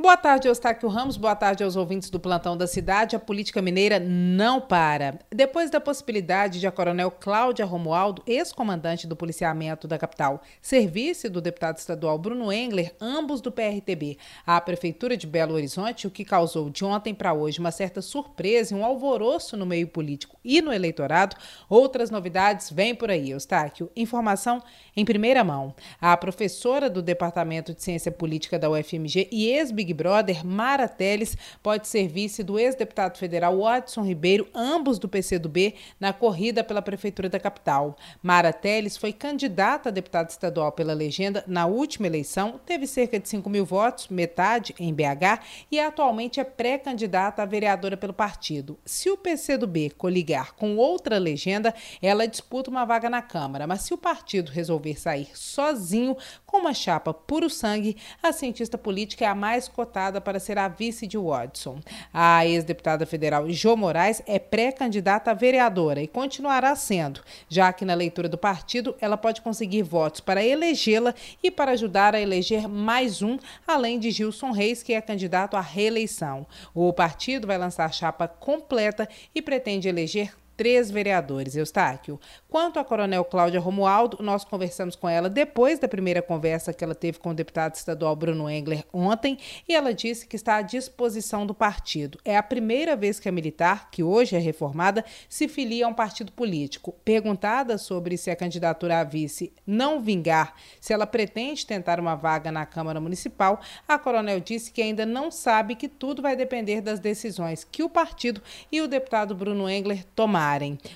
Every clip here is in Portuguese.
Boa tarde, Eustáquio Ramos. Boa tarde aos ouvintes do Plantão da Cidade. A política mineira não para. Depois da possibilidade de a coronel Cláudia Romualdo, ex-comandante do policiamento da capital, serviço do deputado estadual Bruno Engler, ambos do PRTB, à Prefeitura de Belo Horizonte, o que causou de ontem para hoje uma certa surpresa e um alvoroço no meio político e no eleitorado, outras novidades vêm por aí, Eustáquio. Informação em primeira mão. A professora do Departamento de Ciência Política da UFMG e ex-Big Big Brother, Mara Teles, pode ser vice do ex-deputado federal Watson Ribeiro, ambos do PCdoB, na corrida pela Prefeitura da capital. Mara Teles foi candidata a deputada estadual pela legenda na última eleição, teve cerca de 5 mil votos, metade em BH, e atualmente é pré-candidata a vereadora pelo partido. Se o PCdoB coligar com outra legenda, ela disputa uma vaga na Câmara, mas se o partido resolver sair sozinho com uma chapa puro sangue, a cientista política é a mais cotada para ser a vice de Watson. A ex-deputada federal Jo Moraes é pré-candidata a vereadora e continuará sendo, já que na leitura do partido ela pode conseguir votos para elegê-la e para ajudar a eleger mais um, além de Gilson Reis, que é candidato à reeleição. O partido vai lançar chapa completa e pretende eleger três vereadores, Eustáquio. Quanto à Coronel Cláudia Romualdo, nós conversamos com ela depois da primeira conversa que ela teve com o deputado estadual Bruno Engler ontem e ela disse que está à disposição do partido. É a primeira vez que a militar, que hoje é reformada, se filia a um partido político. Perguntada sobre se a candidatura a vice não vingar, se ela pretende tentar uma vaga na Câmara Municipal, a Coronel disse que ainda não sabe que tudo vai depender das decisões que o partido e o deputado Bruno Engler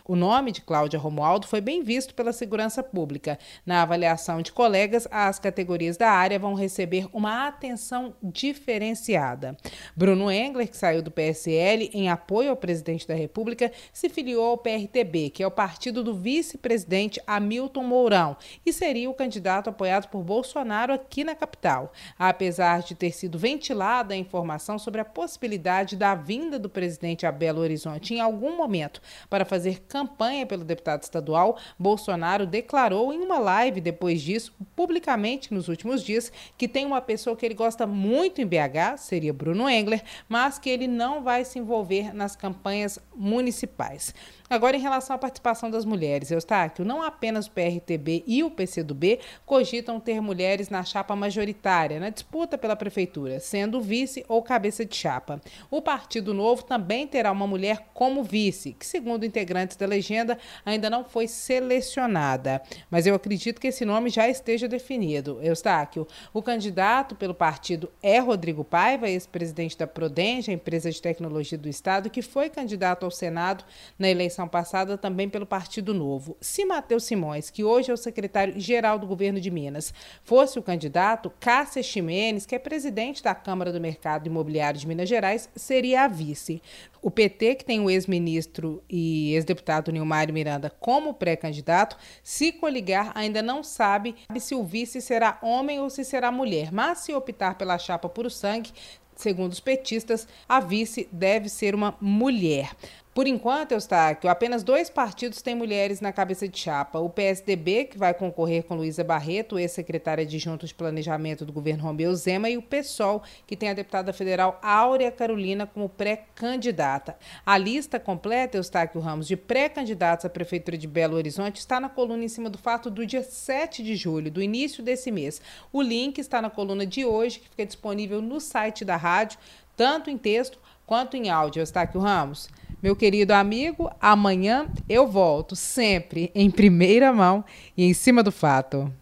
O nome de Cláudia Romualdo foi bem visto pela segurança pública. Na avaliação de colegas, as categorias da área vão receber uma atenção diferenciada. Bruno Engler, que saiu do PSL em apoio ao presidente da República, se filiou ao PRTB, que é o partido do vice-presidente Hamilton Mourão, e seria o candidato apoiado por Bolsonaro aqui na capital. Apesar de ter sido ventilada a informação sobre a possibilidade da vinda do presidente a Belo Horizonte em algum momento para para fazer campanha pelo deputado estadual, Bolsonaro declarou em uma live depois disso, publicamente nos últimos dias, que tem uma pessoa que ele gosta muito em BH, seria Bruno Engler, mas que ele não vai se envolver nas campanhas municipais. Agora, em relação à participação das mulheres, Eustáquio, não apenas o PRTB e o PCdoB cogitam ter mulheres na chapa majoritária, na disputa pela prefeitura, sendo vice ou cabeça de chapa. O Partido Novo também terá uma mulher como vice, que, segundo integrantes da legenda, ainda não foi selecionada. Mas eu acredito que esse nome já esteja definido. Eustáquio, o candidato pelo partido é Rodrigo Paiva, ex-presidente da Prodenge, a empresa de tecnologia do Estado, que foi candidato ao Senado na eleição passada também pelo Partido Novo. Se Matheus Simões, que hoje é o secretário-geral do governo de Minas, fosse o candidato, Cássia Ximenes, que é presidente da Câmara do Mercado Imobiliário de Minas Gerais, seria a vice. O PT, que tem o ex-ministro e ex-deputado Nilmar Miranda como pré-candidato, se coligar ainda não sabe se o vice será homem ou se será mulher, mas se optar pela chapa puro sangue, segundo os petistas, a vice deve ser uma mulher. Por enquanto, Eustáquio, apenas dois partidos têm mulheres na cabeça de chapa. O PSDB, que vai concorrer com Luísa Barreto, ex-secretária de Juntos de Planejamento do governo Romeu Zema, e o PSOL, que tem a deputada federal Áurea Carolina como pré-candidata. A lista completa, Eustáquio Ramos, de pré-candidatos à Prefeitura de Belo Horizonte está na coluna em cima do fato do dia 7 de julho, do início desse mês. O link está na coluna de hoje, que fica disponível no site da rádio, tanto em texto quanto em áudio. Eustáquio Ramos. Meu querido amigo, amanhã eu volto, sempre em primeira mão e em cima do fato.